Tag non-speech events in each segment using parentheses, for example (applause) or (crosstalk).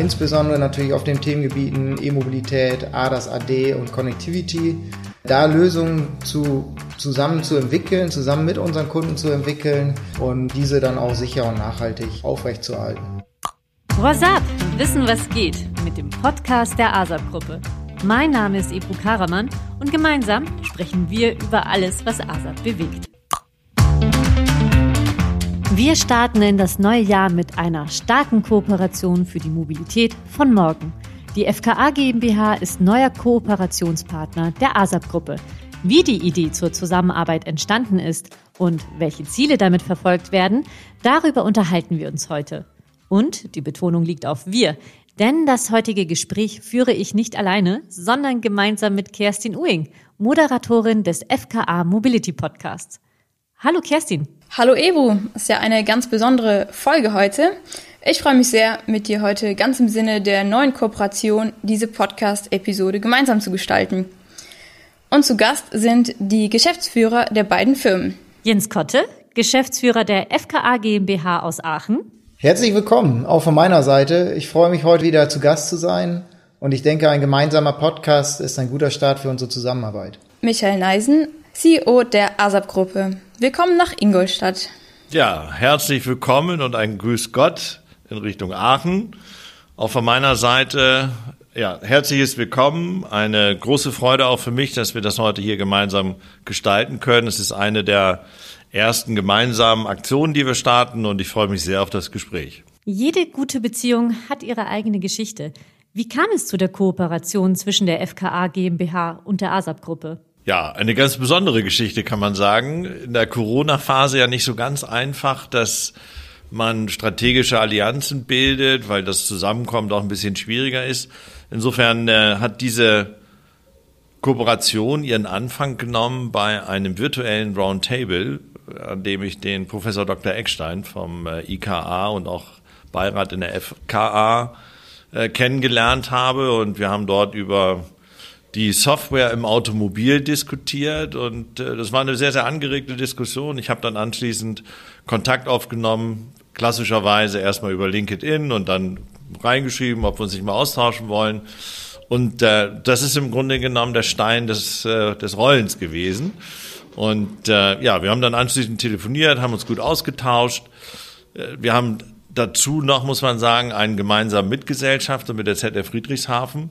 insbesondere natürlich auf den Themengebieten E-Mobilität, ADAS, AD und Connectivity, da Lösungen zu, zusammen zu entwickeln, zusammen mit unseren Kunden zu entwickeln und diese dann auch sicher und nachhaltig aufrechtzuerhalten. What's up? Wissen, was geht mit dem Podcast der ASAP-Gruppe. Mein Name ist Ebru Karaman und gemeinsam sprechen wir über alles, was ASAP bewegt. Wir starten in das neue Jahr mit einer starken Kooperation für die Mobilität von morgen. Die FKA GmbH ist neuer Kooperationspartner der ASAP-Gruppe. Wie die Idee zur Zusammenarbeit entstanden ist und welche Ziele damit verfolgt werden, darüber unterhalten wir uns heute. Und die Betonung liegt auf wir, denn das heutige Gespräch führe ich nicht alleine, sondern gemeinsam mit Kerstin Uing, Moderatorin des FKA Mobility Podcasts. Hallo Kerstin. Hallo Ebu, ist ja eine ganz besondere Folge heute. Ich freue mich sehr, mit dir heute ganz im Sinne der neuen Kooperation diese Podcast-Episode gemeinsam zu gestalten. Und zu Gast sind die Geschäftsführer der beiden Firmen. Jens Kotte, Geschäftsführer der FKA GmbH aus Aachen. Herzlich willkommen, auch von meiner Seite. Ich freue mich heute wieder zu Gast zu sein und ich denke, ein gemeinsamer Podcast ist ein guter Start für unsere Zusammenarbeit. Michael Neisen, CEO der ASAP-Gruppe. Willkommen nach Ingolstadt. Ja, herzlich willkommen und ein Grüß Gott in Richtung Aachen. Auch von meiner Seite, ja, herzliches Willkommen. Eine große Freude auch für mich, dass wir das heute hier gemeinsam gestalten können. Es ist eine der ersten gemeinsamen Aktionen, die wir starten und ich freue mich sehr auf das Gespräch. Jede gute Beziehung hat ihre eigene Geschichte. Wie kam es zu der Kooperation zwischen der FKA GmbH und der ASAP-Gruppe? Ja, eine ganz besondere Geschichte kann man sagen. In der Corona-Phase ja nicht so ganz einfach, dass man strategische Allianzen bildet, weil das Zusammenkommen auch ein bisschen schwieriger ist. Insofern äh, hat diese Kooperation ihren Anfang genommen bei einem virtuellen Roundtable, an dem ich den Professor Dr. Eckstein vom äh, IKA und auch Beirat in der FKA äh, kennengelernt habe. Und wir haben dort über die Software im Automobil diskutiert und äh, das war eine sehr, sehr angeregte Diskussion. Ich habe dann anschließend Kontakt aufgenommen, klassischerweise erstmal über LinkedIn und dann reingeschrieben, ob wir uns nicht mal austauschen wollen. Und äh, das ist im Grunde genommen der Stein des, äh, des Rollens gewesen. Und äh, ja, wir haben dann anschließend telefoniert, haben uns gut ausgetauscht. Äh, wir haben dazu noch, muss man sagen, einen gemeinsamen Mitgesellschafter mit der ZF Friedrichshafen.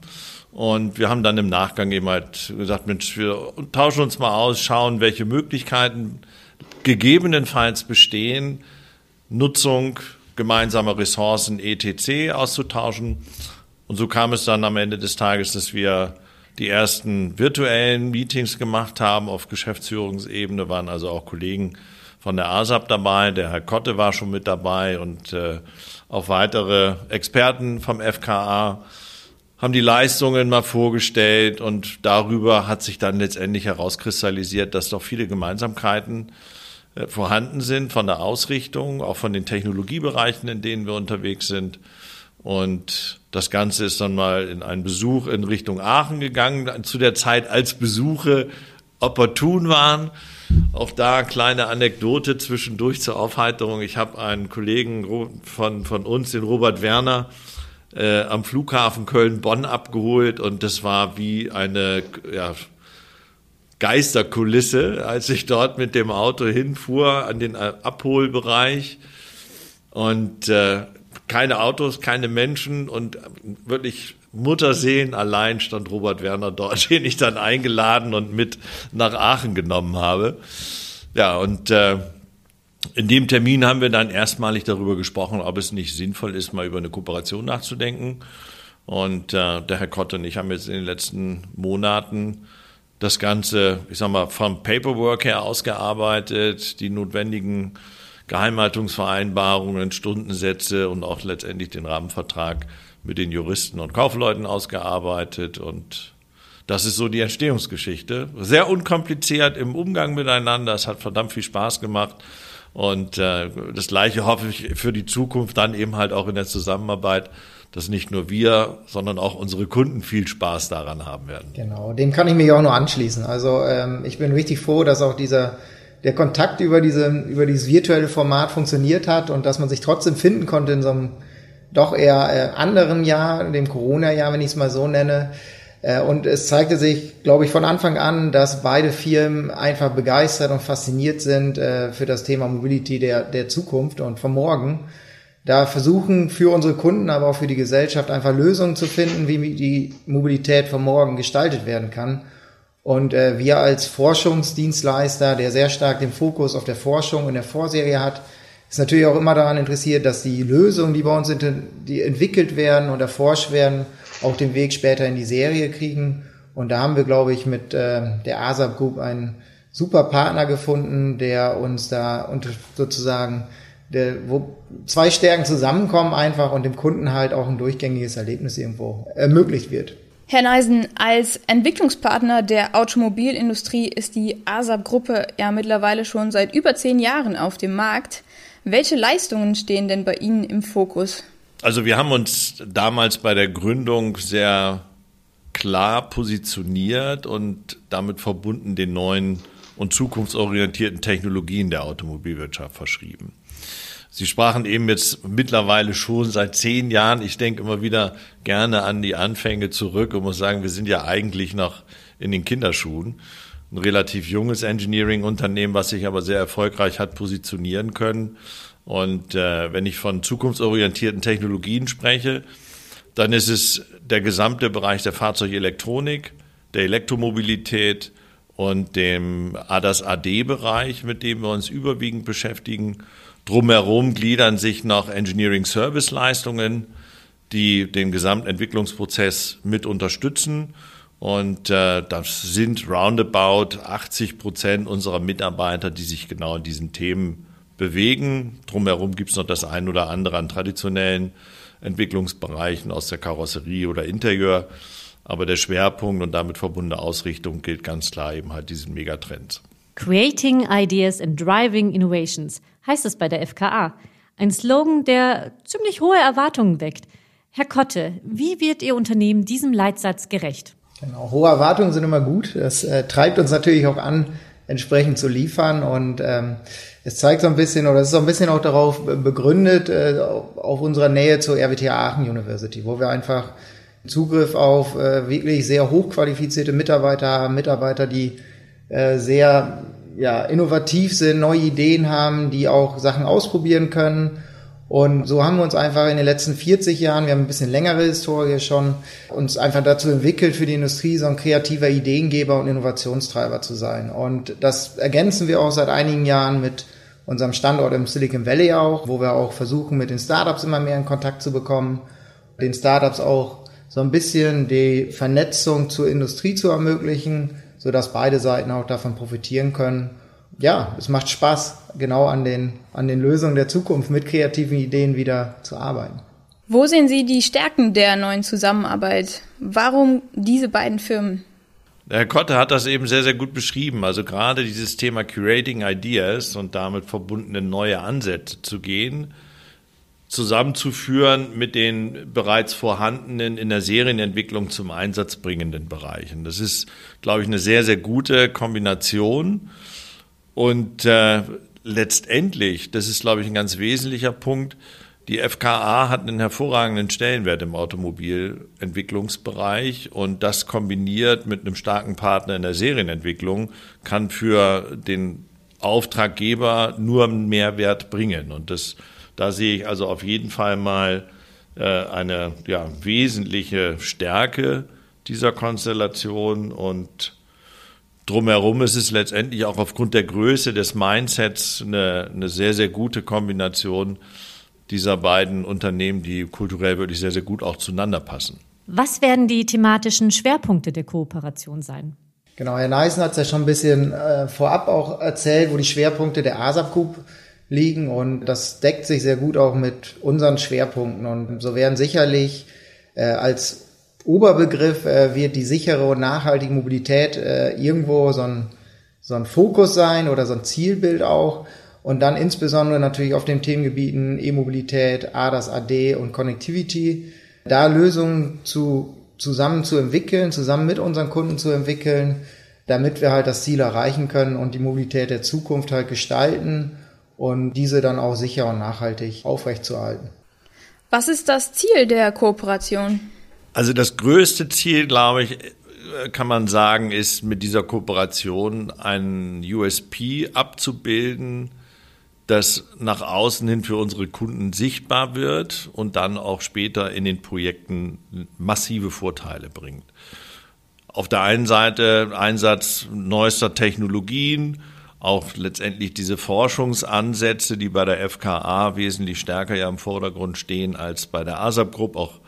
Und wir haben dann im Nachgang eben halt gesagt, Mensch, wir tauschen uns mal aus, schauen, welche Möglichkeiten gegebenenfalls bestehen, Nutzung gemeinsamer Ressourcen etc. auszutauschen. Und so kam es dann am Ende des Tages, dass wir die ersten virtuellen Meetings gemacht haben auf Geschäftsführungsebene, waren also auch Kollegen von der ASAP dabei, der Herr Kotte war schon mit dabei und äh, auch weitere Experten vom FKA haben die Leistungen mal vorgestellt und darüber hat sich dann letztendlich herauskristallisiert, dass doch viele Gemeinsamkeiten äh, vorhanden sind von der Ausrichtung, auch von den Technologiebereichen, in denen wir unterwegs sind. Und das Ganze ist dann mal in einen Besuch in Richtung Aachen gegangen, zu der Zeit, als Besuche opportun waren. Auch da kleine Anekdote zwischendurch zur Aufheiterung. Ich habe einen Kollegen von, von uns, den Robert Werner, äh, am Flughafen Köln-Bonn abgeholt und das war wie eine ja, Geisterkulisse, als ich dort mit dem Auto hinfuhr an den Abholbereich und äh, keine Autos, keine Menschen und wirklich Mutterseen allein stand Robert Werner dort, (laughs) den ich dann eingeladen und mit nach Aachen genommen habe. Ja, und äh, in dem Termin haben wir dann erstmalig darüber gesprochen, ob es nicht sinnvoll ist, mal über eine Kooperation nachzudenken. Und äh, der Herr Kott und ich haben jetzt in den letzten Monaten das Ganze, ich sag mal, vom Paperwork her ausgearbeitet, die notwendigen Geheimhaltungsvereinbarungen, Stundensätze und auch letztendlich den Rahmenvertrag mit den Juristen und Kaufleuten ausgearbeitet und das ist so die Entstehungsgeschichte. Sehr unkompliziert im Umgang miteinander. Es hat verdammt viel Spaß gemacht. Und äh, das Gleiche hoffe ich für die Zukunft dann eben halt auch in der Zusammenarbeit, dass nicht nur wir, sondern auch unsere Kunden viel Spaß daran haben werden. Genau, dem kann ich mich auch nur anschließen. Also ähm, ich bin richtig froh, dass auch dieser der Kontakt über diese über dieses virtuelle Format funktioniert hat und dass man sich trotzdem finden konnte in so einem doch eher äh, anderen Jahr, dem Corona-Jahr, wenn ich es mal so nenne. Äh, und es zeigte sich, glaube ich, von Anfang an, dass beide Firmen einfach begeistert und fasziniert sind äh, für das Thema Mobility der, der Zukunft und von morgen. Da versuchen für unsere Kunden, aber auch für die Gesellschaft einfach Lösungen zu finden, wie die Mobilität von morgen gestaltet werden kann. Und äh, wir als Forschungsdienstleister, der sehr stark den Fokus auf der Forschung in der Vorserie hat, ist natürlich auch immer daran interessiert, dass die Lösungen, die bei uns sind, die entwickelt werden und erforscht werden, auch den Weg später in die Serie kriegen. Und da haben wir, glaube ich, mit äh, der ASAP Group einen super Partner gefunden, der uns da und sozusagen der, wo zwei Stärken zusammenkommen einfach und dem Kunden halt auch ein durchgängiges Erlebnis irgendwo ermöglicht wird. Herr Neisen, als Entwicklungspartner der Automobilindustrie ist die ASAP-Gruppe ja mittlerweile schon seit über zehn Jahren auf dem Markt. Welche Leistungen stehen denn bei Ihnen im Fokus? Also wir haben uns damals bei der Gründung sehr klar positioniert und damit verbunden den neuen und zukunftsorientierten Technologien der Automobilwirtschaft verschrieben. Sie sprachen eben jetzt mittlerweile schon seit zehn Jahren, ich denke immer wieder gerne an die Anfänge zurück und muss sagen, wir sind ja eigentlich noch in den Kinderschuhen. Ein relativ junges Engineering-Unternehmen, was sich aber sehr erfolgreich hat positionieren können und äh, wenn ich von zukunftsorientierten Technologien spreche, dann ist es der gesamte Bereich der Fahrzeugelektronik, der Elektromobilität und dem ADAS-AD-Bereich, mit dem wir uns überwiegend beschäftigen. Drumherum gliedern sich noch Engineering-Service-Leistungen, die den Gesamtentwicklungsprozess mit unterstützen. Und äh, das sind roundabout 80 Prozent unserer Mitarbeiter, die sich genau in diesen Themen bewegen. Drumherum gibt es noch das ein oder andere an traditionellen Entwicklungsbereichen aus der Karosserie oder Interieur. Aber der Schwerpunkt und damit verbundene Ausrichtung gilt ganz klar eben halt diesen Megatrends. Creating Ideas and Driving Innovations heißt es bei der FKA. Ein Slogan, der ziemlich hohe Erwartungen weckt. Herr Kotte, wie wird Ihr Unternehmen diesem Leitsatz gerecht? Genau, hohe Erwartungen sind immer gut. Das äh, treibt uns natürlich auch an, entsprechend zu liefern. Und ähm, es zeigt so ein bisschen, oder es ist so ein bisschen auch darauf begründet, äh, auf unserer Nähe zur RWTH Aachen University, wo wir einfach Zugriff auf äh, wirklich sehr hochqualifizierte Mitarbeiter haben, Mitarbeiter, die äh, sehr ja, innovativ sind, neue Ideen haben, die auch Sachen ausprobieren können und so haben wir uns einfach in den letzten 40 Jahren, wir haben ein bisschen längere Historie schon, uns einfach dazu entwickelt, für die Industrie so ein kreativer Ideengeber und Innovationstreiber zu sein. Und das ergänzen wir auch seit einigen Jahren mit unserem Standort im Silicon Valley auch, wo wir auch versuchen, mit den Startups immer mehr in Kontakt zu bekommen, den Startups auch so ein bisschen die Vernetzung zur Industrie zu ermöglichen, sodass beide Seiten auch davon profitieren können ja, es macht Spaß, genau an den, an den Lösungen der Zukunft mit kreativen Ideen wieder zu arbeiten. Wo sehen Sie die Stärken der neuen Zusammenarbeit? Warum diese beiden Firmen? Herr Kotte hat das eben sehr, sehr gut beschrieben. Also gerade dieses Thema Curating Ideas und damit verbundene neue Ansätze zu gehen, zusammenzuführen mit den bereits vorhandenen in der Serienentwicklung zum Einsatz bringenden Bereichen. Das ist, glaube ich, eine sehr, sehr gute Kombination. Und äh, letztendlich, das ist, glaube ich, ein ganz wesentlicher Punkt, die FKA hat einen hervorragenden Stellenwert im Automobilentwicklungsbereich und das kombiniert mit einem starken Partner in der Serienentwicklung kann für den Auftraggeber nur einen Mehrwert bringen. Und das, da sehe ich also auf jeden Fall mal äh, eine ja, wesentliche Stärke dieser Konstellation und drumherum ist es letztendlich auch aufgrund der Größe des Mindsets eine, eine sehr, sehr gute Kombination dieser beiden Unternehmen, die kulturell wirklich sehr, sehr gut auch zueinander passen. Was werden die thematischen Schwerpunkte der Kooperation sein? Genau, Herr Neisen hat es ja schon ein bisschen äh, vorab auch erzählt, wo die Schwerpunkte der ASAP Group liegen und das deckt sich sehr gut auch mit unseren Schwerpunkten und so werden sicherlich äh, als Oberbegriff äh, wird die sichere und nachhaltige Mobilität äh, irgendwo so ein, so ein Fokus sein oder so ein Zielbild auch. Und dann insbesondere natürlich auf den Themengebieten E-Mobilität, ADAS, AD und Connectivity, da Lösungen zu, zusammen zu entwickeln, zusammen mit unseren Kunden zu entwickeln, damit wir halt das Ziel erreichen können und die Mobilität der Zukunft halt gestalten und diese dann auch sicher und nachhaltig aufrechtzuerhalten. Was ist das Ziel der Kooperation? Also das größte Ziel, glaube ich, kann man sagen, ist mit dieser Kooperation ein USP abzubilden, das nach außen hin für unsere Kunden sichtbar wird und dann auch später in den Projekten massive Vorteile bringt. Auf der einen Seite Einsatz neuester Technologien, auch letztendlich diese Forschungsansätze, die bei der FKA wesentlich stärker ja im Vordergrund stehen als bei der ASAP Group. Auch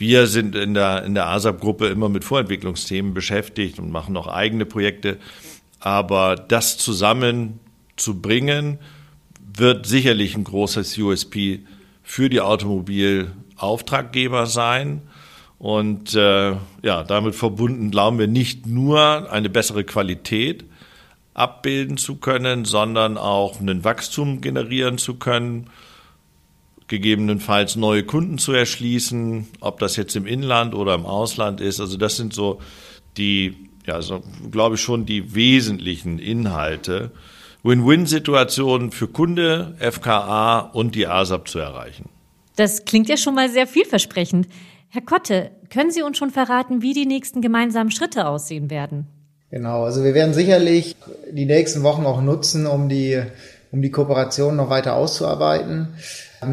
wir sind in der, in der ASAP Gruppe immer mit Vorentwicklungsthemen beschäftigt und machen auch eigene Projekte. Aber das zusammen zu bringen, wird sicherlich ein großes USP für die Automobilauftraggeber sein. Und äh, ja, damit verbunden glauben wir nicht nur eine bessere Qualität abbilden zu können, sondern auch einen Wachstum generieren zu können, gegebenenfalls neue Kunden zu erschließen, ob das jetzt im Inland oder im Ausland ist. Also das sind so die, ja, so glaube ich schon die wesentlichen Inhalte, Win-Win-Situationen für Kunde, FKA und die ASAP zu erreichen. Das klingt ja schon mal sehr vielversprechend. Herr Kotte, können Sie uns schon verraten, wie die nächsten gemeinsamen Schritte aussehen werden? Genau, also wir werden sicherlich die nächsten Wochen auch nutzen, um die, um die Kooperation noch weiter auszuarbeiten.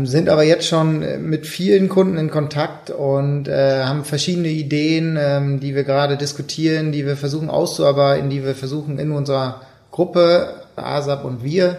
Sind aber jetzt schon mit vielen Kunden in Kontakt und äh, haben verschiedene Ideen, ähm, die wir gerade diskutieren, die wir versuchen auszuarbeiten, die wir versuchen in unserer Gruppe ASAP und wir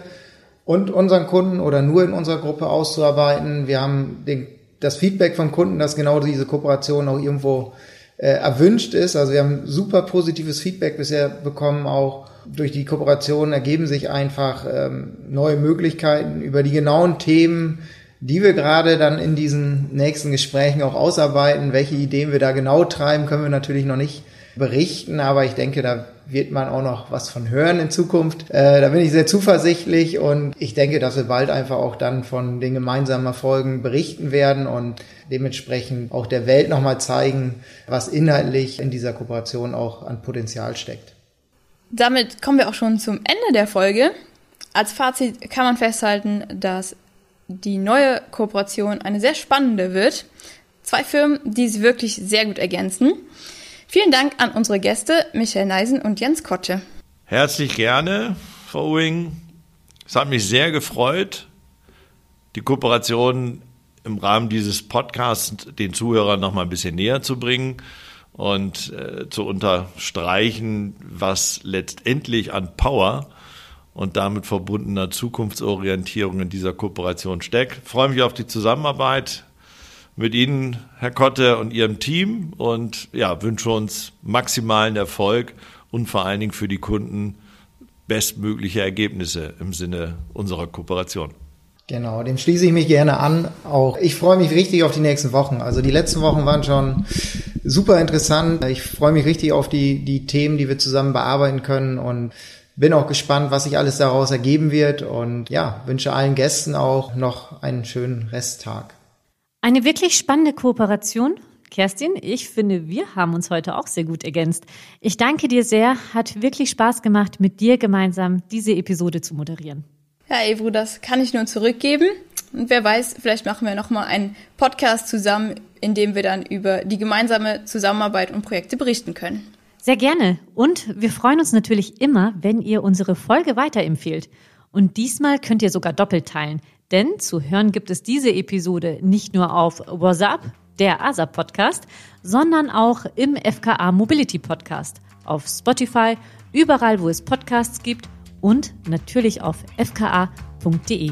und unseren Kunden oder nur in unserer Gruppe auszuarbeiten. Wir haben den, das Feedback vom Kunden, dass genau diese Kooperation auch irgendwo äh, erwünscht ist. Also wir haben super positives Feedback bisher bekommen. Auch durch die Kooperation ergeben sich einfach ähm, neue Möglichkeiten über die genauen Themen, die wir gerade dann in diesen nächsten Gesprächen auch ausarbeiten. Welche Ideen wir da genau treiben, können wir natürlich noch nicht berichten, aber ich denke, da wird man auch noch was von hören in Zukunft. Äh, da bin ich sehr zuversichtlich und ich denke, dass wir bald einfach auch dann von den gemeinsamen Erfolgen berichten werden und dementsprechend auch der Welt nochmal zeigen, was inhaltlich in dieser Kooperation auch an Potenzial steckt. Damit kommen wir auch schon zum Ende der Folge. Als Fazit kann man festhalten, dass die neue Kooperation eine sehr spannende wird. Zwei Firmen, die sie wirklich sehr gut ergänzen. Vielen Dank an unsere Gäste Michael Neisen und Jens Kotte. Herzlich gerne, Frau Uing. Es hat mich sehr gefreut, die Kooperation im Rahmen dieses Podcasts den Zuhörern noch mal ein bisschen näher zu bringen und äh, zu unterstreichen, was letztendlich an Power und damit verbundener Zukunftsorientierung in dieser Kooperation steckt. Ich freue mich auf die Zusammenarbeit mit Ihnen, Herr Kotte, und Ihrem Team und ja, wünsche uns maximalen Erfolg und vor allen Dingen für die Kunden bestmögliche Ergebnisse im Sinne unserer Kooperation. Genau, dem schließe ich mich gerne an. Auch ich freue mich richtig auf die nächsten Wochen. Also die letzten Wochen waren schon super interessant. Ich freue mich richtig auf die, die Themen, die wir zusammen bearbeiten können und bin auch gespannt, was sich alles daraus ergeben wird und ja, wünsche allen Gästen auch noch einen schönen Resttag. Eine wirklich spannende Kooperation. Kerstin, ich finde, wir haben uns heute auch sehr gut ergänzt. Ich danke dir sehr. Hat wirklich Spaß gemacht, mit dir gemeinsam diese Episode zu moderieren. Ja, Evro, das kann ich nur zurückgeben. Und wer weiß, vielleicht machen wir nochmal einen Podcast zusammen, in dem wir dann über die gemeinsame Zusammenarbeit und Projekte berichten können. Sehr gerne. Und wir freuen uns natürlich immer, wenn ihr unsere Folge weiterempfehlt. Und diesmal könnt ihr sogar doppelt teilen. Denn zu hören gibt es diese Episode nicht nur auf WhatsApp, der ASAP Podcast, sondern auch im FKA Mobility Podcast, auf Spotify, überall, wo es Podcasts gibt und natürlich auf fka.de.